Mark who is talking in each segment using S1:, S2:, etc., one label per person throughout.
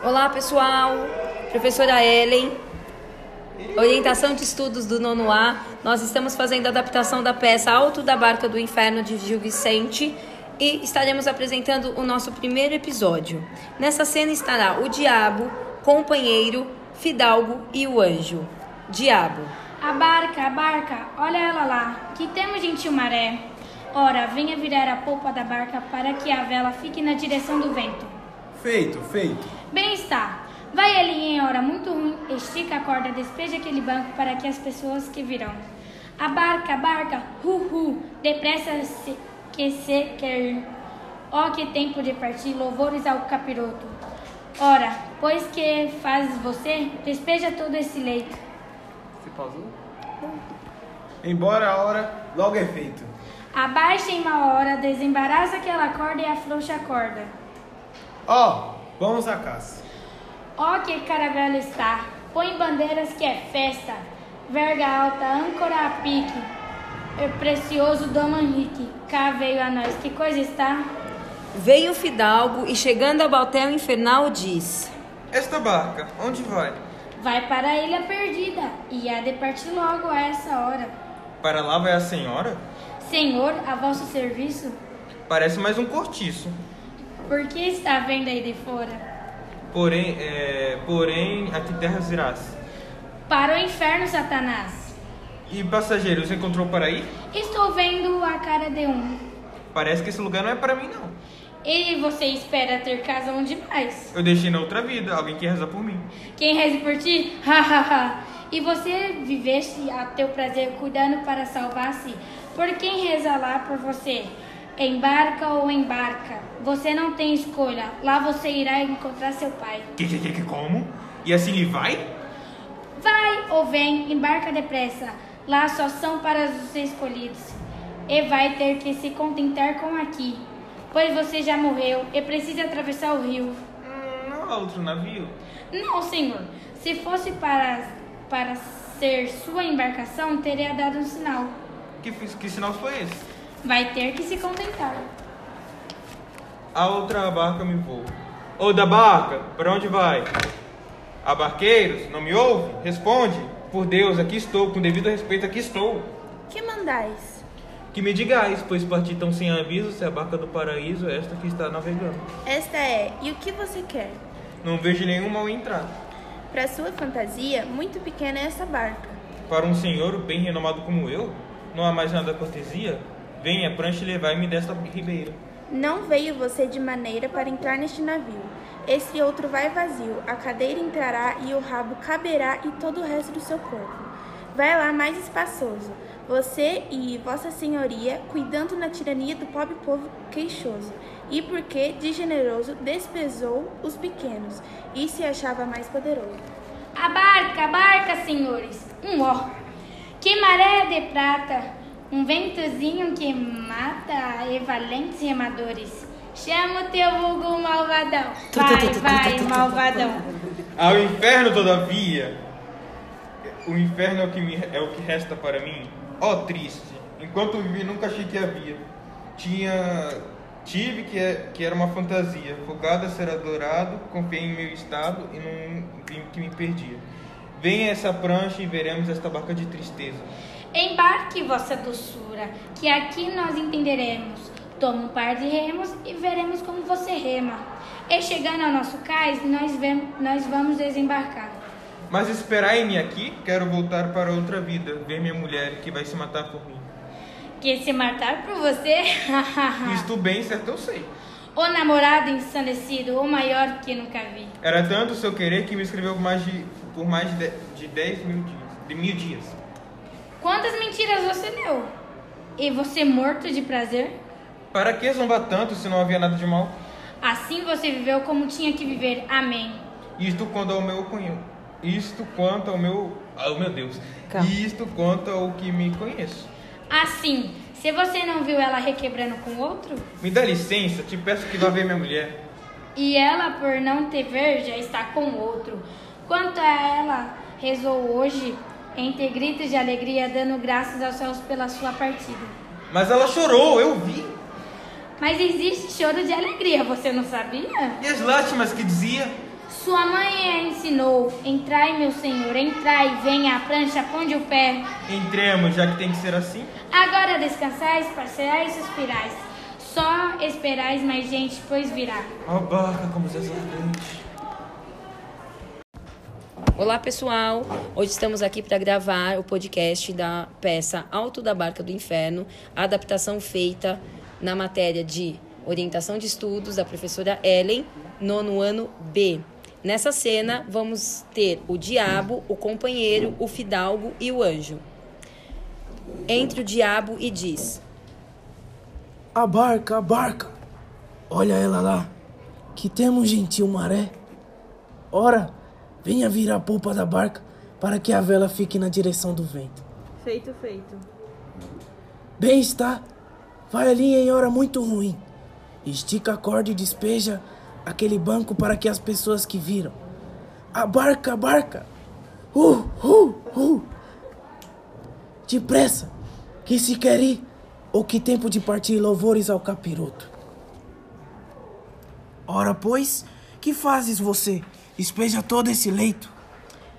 S1: Olá, pessoal. Professora Ellen. Orientação de estudos do nono A. Nós estamos fazendo a adaptação da peça Alto da Barca do Inferno de Gil Vicente e estaremos apresentando o nosso primeiro episódio. Nessa cena estará o diabo, companheiro, fidalgo e o anjo. Diabo.
S2: A barca, a barca, olha ela lá. Que temos, gentil maré. Ora, venha virar a polpa da barca para que a vela fique na direção do vento.
S3: Feito, feito.
S2: Bem está. Vai ali em hora muito ruim, estica a corda, despeja aquele banco para que as pessoas que virão. A barca, a barca, hu hu, depressa se, que se quer ir. Ó que tempo de partir, louvores ao capiroto. Ora, pois que fazes você, despeja todo esse leito.
S3: Você pausou? Embora a hora, logo é feito.
S2: Abaixa em uma hora, desembaraça aquela corda e afrouxa a corda.
S3: Ó, vamos à caça.
S2: Ó que caravela está, põe bandeiras que é festa, verga alta, âncora a pique, é precioso Dom Henrique, cá veio a nós, que coisa está?
S1: Veio o fidalgo e chegando ao baltel infernal diz:
S4: Esta barca, onde vai?
S2: Vai para a ilha perdida, e há de partir logo a essa hora.
S4: Para lá vai a senhora?
S2: Senhor, a vosso serviço,
S4: Parece mais um cortiço.
S2: Por que está vendo aí de fora?
S4: Porém, é, porém, a que terras irás?
S2: Para o inferno, Satanás.
S4: E passageiros, encontrou para ir?
S2: Estou vendo a cara de um.
S4: Parece que esse lugar não é para mim, não.
S2: E você espera ter casa onde mais?
S4: Eu deixei na outra vida, alguém que reza por mim.
S2: Quem reze por ti? Ha, ha, ha. E você viveste a teu prazer cuidando para salvar-se por quem reza lá por você? Embarca ou embarca? Você não tem escolha. Lá você irá encontrar seu pai.
S4: Que, que, que, como? E assim ele vai?
S2: Vai ou vem, embarca depressa. Lá só são para os escolhidos. E vai ter que se contentar com aqui. Pois você já morreu e precisa atravessar o rio.
S4: Hum, não há outro navio.
S2: Não, senhor. Se fosse para, para ser sua embarcação, teria dado um sinal.
S4: Que, que sinal foi esse?
S2: Vai ter que se contentar.
S4: A outra barca me voa. Ô da barca, para onde vai? A barqueiros, não me ouve? Responde. Por Deus, aqui estou, com devido respeito, aqui estou.
S5: Que mandais?
S4: Que me digais, pois parti tão sem aviso, se a barca do paraíso é esta que está navegando.
S5: Esta é, e o que você quer?
S4: Não vejo nenhum mal entrar.
S5: Para sua fantasia, muito pequena é essa barca.
S4: Para um senhor bem renomado como eu, não há mais nada cortesia? Venha, prancha e levai-me desta ribeira.
S5: Não veio você de maneira para entrar neste navio. Esse outro vai vazio, a cadeira entrará e o rabo caberá e todo o resto do seu corpo. Vai lá mais espaçoso. Você e Vossa Senhoria cuidando na tirania do pobre povo queixoso. E porque, de generoso, despesou os pequenos e se achava mais poderoso.
S2: A barca, a barca, senhores. Um ó. Que maré de prata. Um ventozinho que mata e valentes remadores. Chama o teu vulgo malvadão. Vai, vai, malvadão.
S4: Ao inferno, todavia! O inferno é o que, me, é o que resta para mim. Ó triste! Enquanto vivi, nunca achei que havia. Tinha. Tive que, é- que era uma fantasia. Folgado a ser adorado, confiei em meu estado e não vi que me perdia. Venha essa prancha e veremos esta barca de tristeza.
S2: Embarque, vossa doçura, que aqui nós entenderemos. Toma um par de remos e veremos como você rema. E chegando ao nosso cais, nós, vem- nós vamos desembarcar.
S4: Mas esperai-me aqui, quero voltar para outra vida, ver minha mulher que vai se matar por mim.
S2: Que se matar por você?
S4: Isto bem, certo eu sei.
S2: o namorado ensandecido, o maior que nunca vi.
S4: Era tanto o seu querer que me escreveu por mais de, por mais de, de 10 mil dias. De mil dias.
S2: Quantas mentiras você deu? E você morto de prazer?
S4: Para que zombar tanto se não havia nada de mal?
S2: Assim você viveu como tinha que viver. Amém.
S4: Isto quanto ao meu cunho. Isto quanto ao meu. Oh meu Deus.
S1: Calma.
S4: Isto quanto ao que me conheço.
S2: Assim, se você não viu ela requebrando com outro,
S4: Me dá licença, te peço que vá ver minha mulher.
S2: e ela, por não te ver, já está com outro. Quanto a ela, rezou hoje, entre gritos de alegria, dando graças aos céus pela sua partida.
S4: Mas ela chorou, eu vi.
S2: Mas existe choro de alegria, você não sabia?
S4: E as lástimas que dizia?
S2: Sua mãe a ensinou: entrai, meu senhor, entrai, venha a prancha, ponde o pé.
S4: Entremos, já que tem que ser assim.
S2: Agora descansais, parcerais e suspirais. Só esperais mais gente, pois virá.
S4: Ó barca como Zé Ardente.
S1: Olá pessoal, hoje estamos aqui para gravar o podcast da peça Alto da Barca do Inferno, adaptação feita na matéria de orientação de estudos da professora Ellen, nono ano B. Nessa cena vamos ter o diabo, o companheiro, o fidalgo e o anjo. Entre o diabo e diz:
S6: A barca, a barca. Olha ela lá. Que temos gentil maré. Ora, venha virar a polpa da barca para que a vela fique na direção do vento.
S5: Feito, feito.
S6: Bem está. Vai ali em hora muito ruim. Estica a corda e despeja aquele banco para que as pessoas que viram. A barca, a barca. Uh, uh, uh. Depressa, que se quer ir, ou que tempo de partir louvores ao capiroto. Ora, pois, que fazes você? Despeja todo esse leito.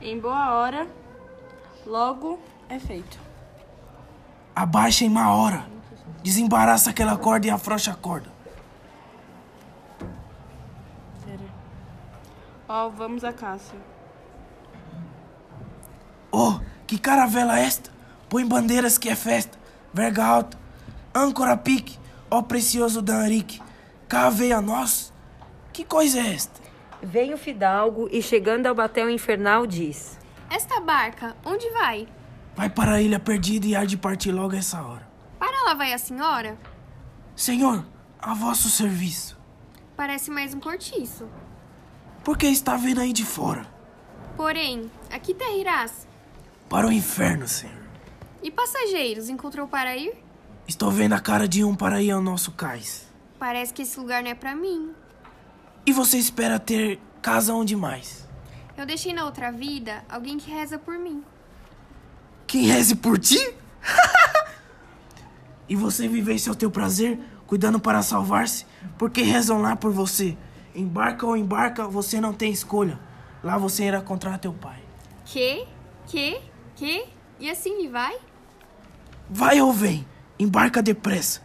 S5: Em boa hora, logo é feito.
S6: Abaixa em má hora. Desembaraça aquela corda e afrouxa a corda.
S5: Ó, vamos a Cássio.
S6: Oh, que caravela esta? Põe bandeiras que é festa. Verga alta. Âncora pique. Ó precioso Dan Henrique. Cá veio a nós. Que coisa é esta?
S1: Vem o fidalgo e chegando ao batel infernal diz:
S7: Esta barca, onde vai?
S6: Vai para a ilha perdida e há de partir logo essa hora.
S7: Para lá vai a senhora?
S6: Senhor, a vosso serviço.
S7: Parece mais um cortiço.
S6: Por que está vendo aí de fora?
S7: Porém, aqui terra irás?
S6: Para o inferno, senhor.
S7: E passageiros, encontrou para ir?
S6: Estou vendo a cara de um para ir ao nosso cais.
S7: Parece que esse lugar não é para mim.
S6: E você espera ter casa onde mais?
S7: Eu deixei na outra vida alguém que reza por mim.
S6: Quem reze por ti? e você vivesse ao teu prazer, cuidando para salvar-se, porque rezam lá por você. Embarca ou embarca, você não tem escolha. Lá você irá encontrar teu pai.
S7: Que? Que? Que? E assim lhe vai?
S6: Vai ou vem, embarca depressa.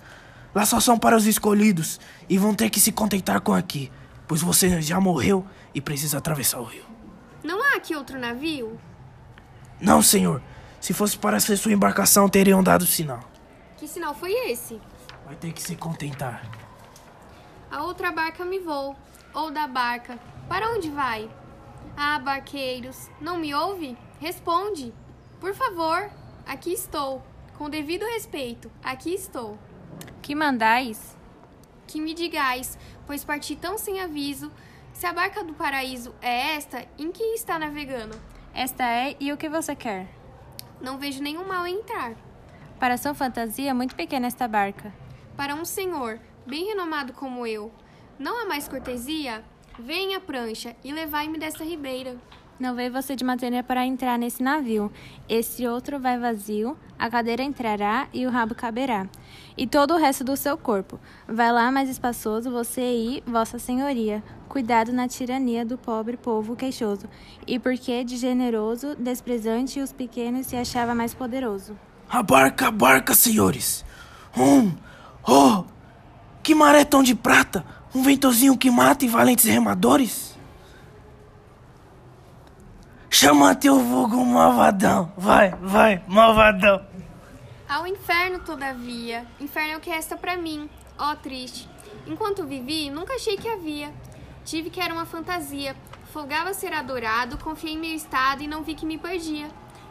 S6: Lá só são para os escolhidos e vão ter que se contentar com aqui, pois você já morreu e precisa atravessar o rio.
S7: Não há aqui outro navio?
S6: Não, senhor. Se fosse para ser sua embarcação, teriam dado sinal.
S7: Que sinal foi esse?
S6: Vai ter que se contentar.
S7: A outra barca me vou. Ou da barca. Para onde vai? Ah, barqueiros, não me ouve? Responde. Por favor, aqui estou. Com devido respeito, aqui estou.
S8: Que mandais?
S7: Que me digais, pois parti tão sem aviso. Se a barca do paraíso é esta, em que está navegando?
S8: Esta é, e o que você quer?
S7: Não vejo nenhum mal em entrar.
S8: Para sua fantasia, muito pequena esta barca.
S7: Para um senhor, bem renomado como eu, não há mais cortesia? Venha, prancha, e levai-me desta ribeira.
S8: Não veio você de matéria para entrar nesse navio. Esse outro vai vazio, a cadeira entrará e o rabo caberá. E todo o resto do seu corpo. Vai lá mais espaçoso, você e vossa senhoria. Cuidado na tirania do pobre povo queixoso. E porque de generoso, desprezante os pequenos se achava mais poderoso.
S6: A barca, a barca, senhores. Um, oh, que maré tão de prata! Um ventozinho que mata e valentes remadores? Chama teu vulgo malvadão. Vai, vai, malvadão.
S7: Ao inferno, todavia. Inferno é o que resta para mim. Ó, oh, triste. Enquanto vivi, nunca achei que havia. Tive que era uma fantasia. Folgava ser adorado, confiei em meu estado e não vi que me perdia.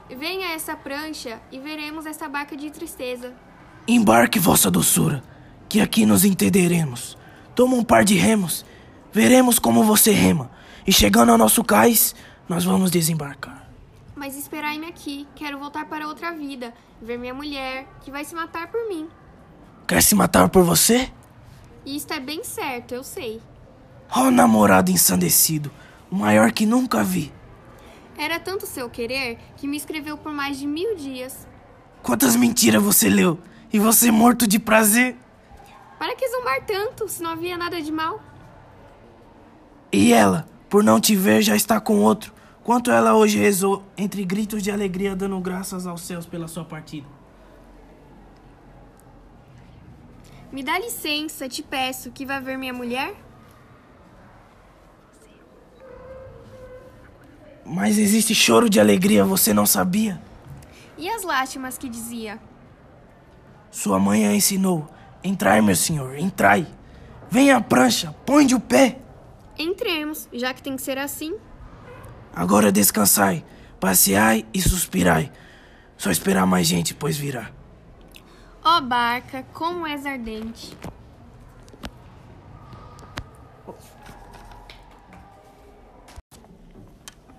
S7: Venha essa prancha e veremos essa barca de tristeza.
S6: Embarque, vossa doçura, que aqui nos entenderemos. Toma um par de remos, veremos como você rema. E chegando ao nosso cais, nós vamos desembarcar.
S7: Mas esperai-me aqui, quero voltar para outra vida, ver minha mulher, que vai se matar por mim.
S6: Quer se matar por você?
S7: Isto é bem certo, eu sei.
S6: Oh, namorado ensandecido, o maior que nunca vi.
S7: Era tanto seu querer que me escreveu por mais de mil dias.
S6: Quantas mentiras você leu? E você morto de prazer?
S7: Para que zombar tanto, se não havia nada de mal?
S6: E ela, por não te ver já está com outro. Quanto ela hoje rezou, entre gritos de alegria, dando graças aos céus pela sua partida.
S7: Me dá licença, te peço, que vá ver minha mulher?
S6: Mas existe choro de alegria, você não sabia?
S7: E as lástimas que dizia?
S6: Sua mãe a ensinou. Entrai, meu senhor, entrai. Venha à prancha, põe de o pé.
S7: Entremos, já que tem que ser assim.
S6: Agora descansai, passeai e suspirai. Só esperar mais gente, pois virá.
S7: Ó barca, como és ardente.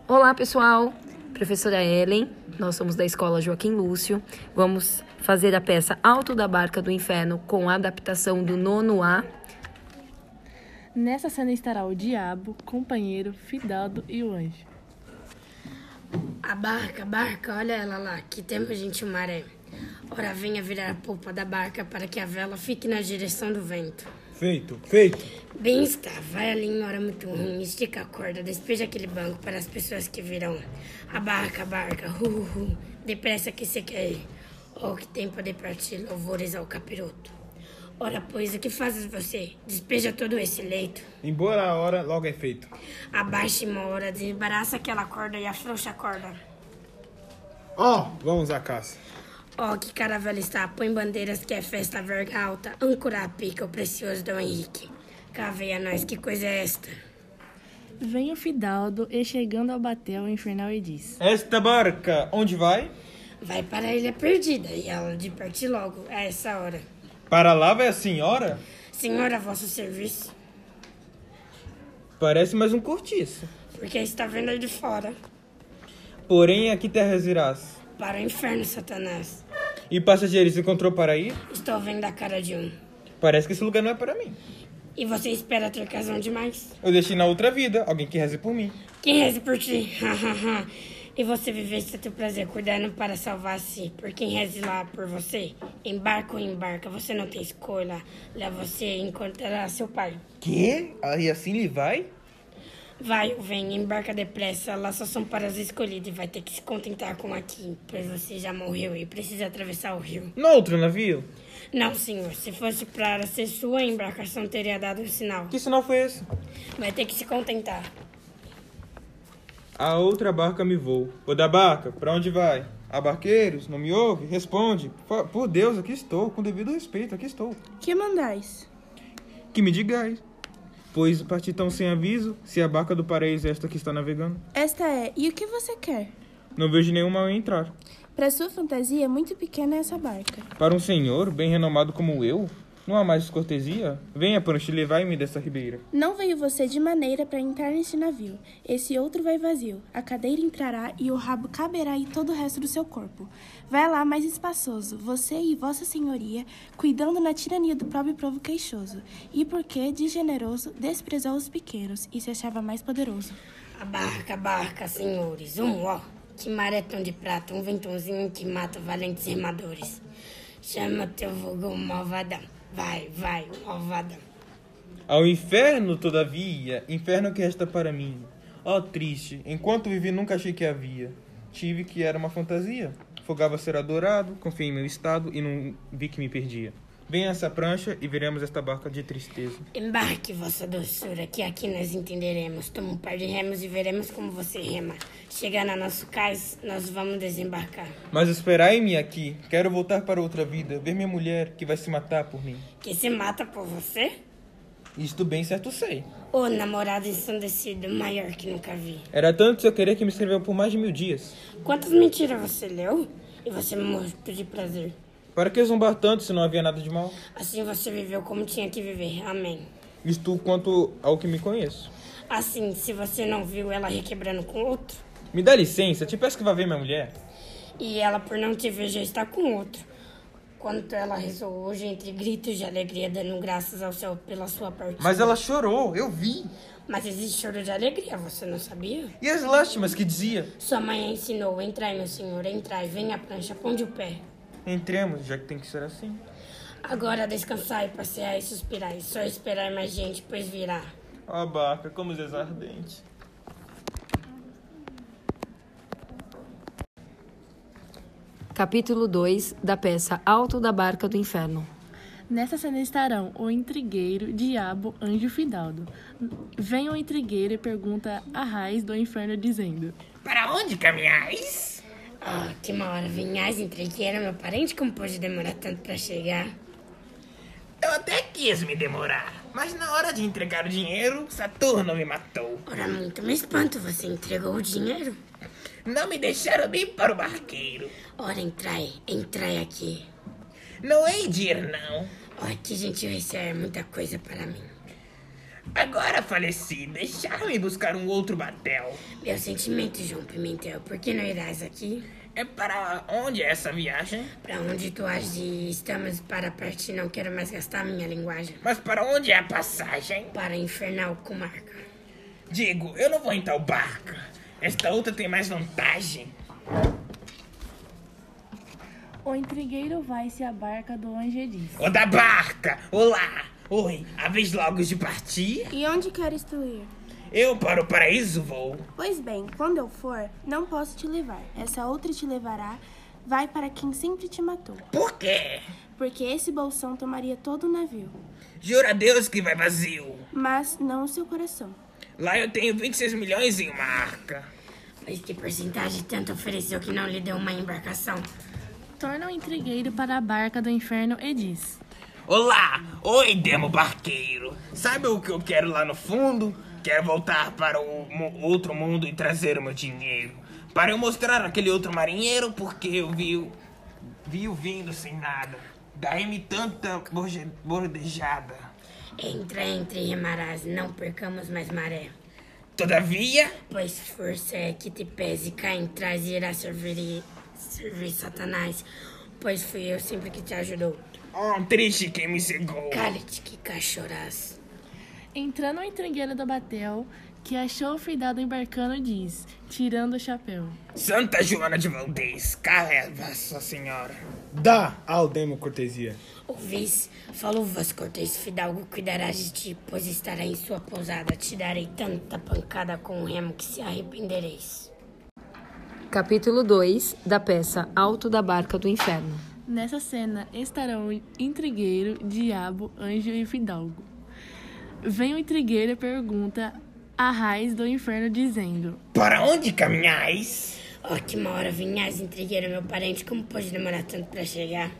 S1: Olá, pessoal. Professora Ellen, nós somos da Escola Joaquim Lúcio. Vamos fazer a peça Alto da Barca do Inferno com a adaptação do nono A.
S9: Nessa cena estará o diabo, companheiro, fidaldo e o anjo.
S10: A barca, barca, olha ela lá, que tempo gente o maré. Ora venha virar a polpa da barca para que a vela fique na direção do vento.
S3: Feito, feito.
S10: Bem está, vai ali em hora muito ruim, estica a corda, despeja aquele banco para as pessoas que virão. A barca, a barca, hu, hu, depressa que se quer ir. Oh, que tempo de partir, louvores ao capiroto. Ora, pois, o que fazes você? Despeja todo esse leito.
S3: Embora a hora, logo é feito.
S10: Abaixe uma hora, desembaraça aquela corda e afrouxa a corda.
S3: Ó, oh, vamos à caça.
S10: Ó, oh, que caravela está, põe bandeiras que é festa verga alta, âncora a pica, o precioso Dom Henrique. Cavei a nós, que coisa é esta?
S9: Vem o Fidaldo e chegando ao batel infernal e diz:
S4: Esta barca, onde vai?
S10: Vai para a Ilha Perdida e ela de partir logo, a essa hora.
S4: Para lá vai a senhora?
S10: Senhora, a vosso serviço.
S4: Parece mais um cortiço.
S10: Porque está vendo aí de fora.
S4: Porém, a que terras irás?
S10: Para o inferno, Satanás.
S4: E passageiros encontrou para ir?
S10: Estou vendo a cara de um.
S4: Parece que esse lugar não é para mim.
S10: E você espera ter casão demais?
S4: Eu deixei na outra vida alguém que reze por mim.
S10: Quem reze por ti? e você vivesse a teu prazer cuidando para salvar-se por quem reze lá por você? Embarca ou embarca, você não tem escolha. Leva você encontrará seu pai.
S4: Que? E assim ele vai?
S10: Vai ou vem, embarca depressa, lá só são para os escolhidos e vai ter que se contentar com aqui, pois você já morreu e precisa atravessar o rio.
S4: No outro navio?
S10: Não, senhor. Se fosse para ser sua, a embarcação teria dado um sinal.
S4: Que sinal foi esse?
S10: Vai ter que se contentar.
S4: A outra barca me voa. Ô da barca, para onde vai? A barqueiros, não me ouve? Responde. Por Deus, aqui estou, com devido respeito, aqui estou.
S5: Que mandais?
S4: Que me digais. Pois parti tão sem aviso, se a barca do paraíso é esta que está navegando.
S5: Esta é. E o que você quer?
S4: Não vejo nenhum mal em entrar.
S5: Para sua fantasia, é muito pequena essa barca.
S4: Para um senhor bem renomado como eu, não há mais cortesia? Venha, Pancho, levar-me dessa ribeira.
S5: Não veio você de maneira para entrar neste navio. Esse outro vai vazio. A cadeira entrará e o rabo caberá em todo o resto do seu corpo. Vai lá mais espaçoso, você e vossa senhoria, cuidando na tirania do próprio povo queixoso. E porque, de generoso, desprezou os pequenos e se achava mais poderoso.
S10: A barca, a barca, senhores, um ó. Que maretão de prata, um ventãozinho que mata valentes remadores. Chama teu vulgo malvadão. Vai, vai, malvadão.
S4: Ao inferno, todavia, inferno que resta para mim. Ó oh, triste, enquanto vivi nunca achei que havia. Tive que era uma fantasia. Fogava ser adorado, confiei em meu estado e não vi que me perdia. Venha essa prancha e veremos esta barca de tristeza.
S10: Embarque, vossa doçura, que aqui nós entenderemos. Toma um par de remos e veremos como você rema. Chegar no nosso cais, nós vamos desembarcar.
S4: Mas esperai-me aqui. Quero voltar para outra vida, ver minha mulher, que vai se matar por mim.
S10: Que se mata por você?
S4: Isto bem certo sei.
S10: Oh, namorado ensandecido, maior que nunca vi.
S4: Era tanto seu querer que me escreveu por mais de mil dias.
S10: Quantas mentiras você leu? E você morto de prazer.
S4: Para que zombar tanto se não havia nada de mal?
S10: Assim você viveu como tinha que viver. Amém.
S4: Isto quanto ao que me conheço.
S10: Assim, se você não viu ela requebrando com outro.
S4: Me dá licença, te peço que vá ver minha mulher.
S10: E ela, por não te ver, já está com outro. Quanto ela rezou hoje entre gritos de alegria, dando graças ao céu pela sua partida.
S4: Mas ela chorou, eu vi.
S10: Mas existe choro de alegria, você não sabia?
S4: E as lástimas que dizia?
S10: Sua mãe ensinou, entrai, meu senhor, entrai, venha à prancha, ponde o pé.
S4: Entremos, já que tem que ser assim.
S10: Agora descansar e passear e suspirar, e só esperar mais gente, pois virá.
S4: Ó, oh, como desardente. É
S1: Capítulo 2 da peça Alto da Barca do Inferno.
S9: Nessa cena estarão o intrigueiro, diabo, anjo fidaldo. Vem o intrigueiro e pergunta a raiz do inferno, dizendo:
S10: Para onde caminhais? Ah, que uma hora vinhais, intrigueiro, meu parente, como pode demorar tanto para chegar?
S11: Eu até quis me demorar, mas na hora de entregar o dinheiro, Saturno me matou.
S10: Ora, muito me espanto, você entregou o dinheiro?
S11: Não me deixaram nem para o barqueiro.
S10: Ora, entrai, entrai aqui.
S11: Não hei de ir, não.
S10: Oh, que gentil receber muita coisa para mim.
S11: Agora faleci, deixar-me buscar um outro batel.
S10: Meu sentimento, João Pimentel, por que não irás aqui?
S11: É para onde é essa viagem?
S10: Para onde tu age? Estamos para partir, não quero mais gastar minha linguagem.
S11: Mas para onde é a passagem?
S10: Para Infernal Comarca.
S11: Digo, eu não vou em tal barca. Esta outra tem mais vantagem.
S9: O intrigueiro vai-se à barca do anjo e diz:
S11: O da barca! Olá! Oi, a vez logo de partir?
S5: E onde queres tu ir?
S11: Eu para o paraíso vou.
S5: Pois bem, quando eu for, não posso te levar. Essa outra te levará. Vai para quem sempre te matou.
S11: Por quê?
S5: Porque esse bolsão tomaria todo o navio.
S11: Jura a Deus que vai vazio.
S5: Mas não o seu coração.
S11: Lá eu tenho 26 milhões em uma arca.
S10: Mas que porcentagem tanto ofereceu que não lhe deu uma embarcação?
S9: Torna o intrigueiro para a barca do inferno e diz:
S11: Olá! Oi, demo barqueiro! Sabe o que eu quero lá no fundo? Quero voltar para o outro mundo e trazer o meu dinheiro. Para eu mostrar aquele outro marinheiro, porque eu vi, vi o vindo sem nada. Daí-me tanta bordejada.
S10: Entra, entre, remarás, não percamos mais maré.
S11: Todavia?
S10: Pois força é que te pese, cá em trás e irá servir, servir Satanás. Pois fui eu sempre que te ajudou.
S11: Oh, triste quem me cegou.
S10: Cale-te, que cachorás.
S9: Entrando o intrigueiro do batel, que achou o fidado embarcando, diz, tirando o chapéu:
S11: Santa Joana de Valdez, carrega Vossa Senhora.
S3: Dá ao demo cortesia.
S10: Ouvis, falou vós cortês fidalgo, cuidará de ti, pois estará em sua pousada. Te darei tanta pancada com o remo que se arrependereis.
S1: Capítulo 2 da peça Alto da Barca do Inferno.
S9: Nessa cena estarão o intrigueiro, diabo, anjo e fidalgo. Vem o intrigueiro e pergunta a raiz do inferno, dizendo:
S11: Para onde caminhais?
S10: Oh, que uma hora vinhais, intrigueiro, meu parente, como pode demorar tanto para chegar?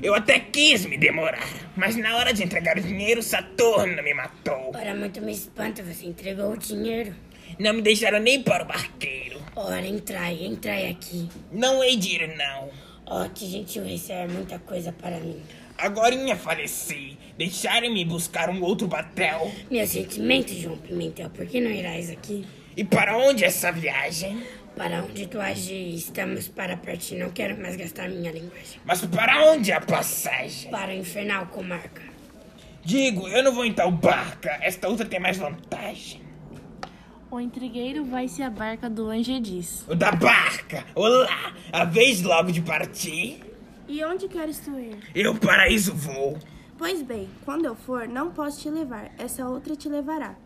S11: Eu até quis me demorar, mas na hora de entregar o dinheiro, Saturno me matou.
S10: Ora, muito me espanta, você entregou o dinheiro.
S11: Não me deixaram nem para o barqueiro.
S10: Ora, entrai, entrai aqui.
S11: Não hei de ir, não.
S10: Oh, que gentil receber muita coisa para mim.
S11: Agorinha faleci. Deixarem-me buscar um outro batel.
S10: Meu sentimento, João Pimentel, por que não irás aqui?
S11: E para onde essa viagem?
S10: Para onde tu age, estamos para partir. Não quero mais gastar minha linguagem.
S11: Mas para onde a passagem?
S10: Para o infernal comarca.
S11: Digo, eu não vou em tal barca. Esta outra tem mais vantagem.
S9: O intrigueiro vai-se à barca do anjo e diz:
S11: O da barca! Olá! A vez logo de partir?
S5: E onde queres tu ir?
S11: Eu paraíso vou.
S5: Pois bem, quando eu for, não posso te levar. Essa outra te levará.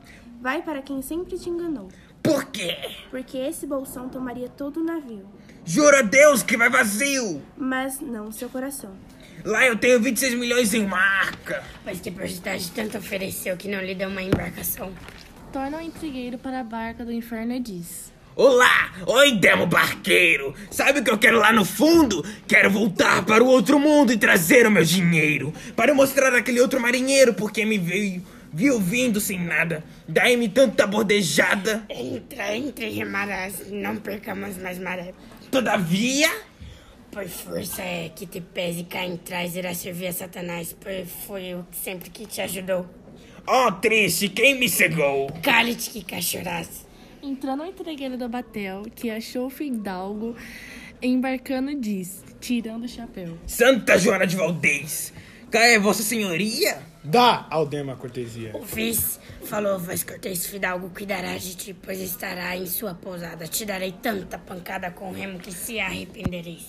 S5: Vai para quem sempre te enganou.
S11: Por quê?
S5: Porque esse bolsão tomaria todo o navio.
S11: Jura a Deus que vai vazio!
S5: Mas não seu coração.
S11: Lá eu tenho 26 milhões em uma arca.
S10: Mas que porcentagem tanto ofereceu que não lhe deu uma embarcação?
S9: Torna o intrigueiro para a barca do inferno e diz:
S11: Olá! Oi, demo barqueiro! Sabe o que eu quero lá no fundo? Quero voltar para o outro mundo e trazer o meu dinheiro. Para mostrar aquele outro marinheiro porque me veio, viu vindo sem nada. Daí-me tanta bordejada.
S10: Entra, entre, remarás. Não percamos mais maré.
S11: Todavia?
S10: Por força é que te pese cá em trás irá servir a Satanás, pois foi eu sempre que te ajudou.
S11: Oh, triste, quem me cegou?
S10: Cale-te que cachorás.
S9: Entrando o entregueiro do batel, que achou o fidalgo embarcando, diz, tirando o chapéu:
S11: Santa Joana de Valdez, cá é Vossa Senhoria?
S3: Dá ao demo a cortesia.
S10: O vice falou, voz cortês fidalgo, cuidará de ti, pois estará em sua pousada. Te darei tanta pancada com o remo que se arrependereis.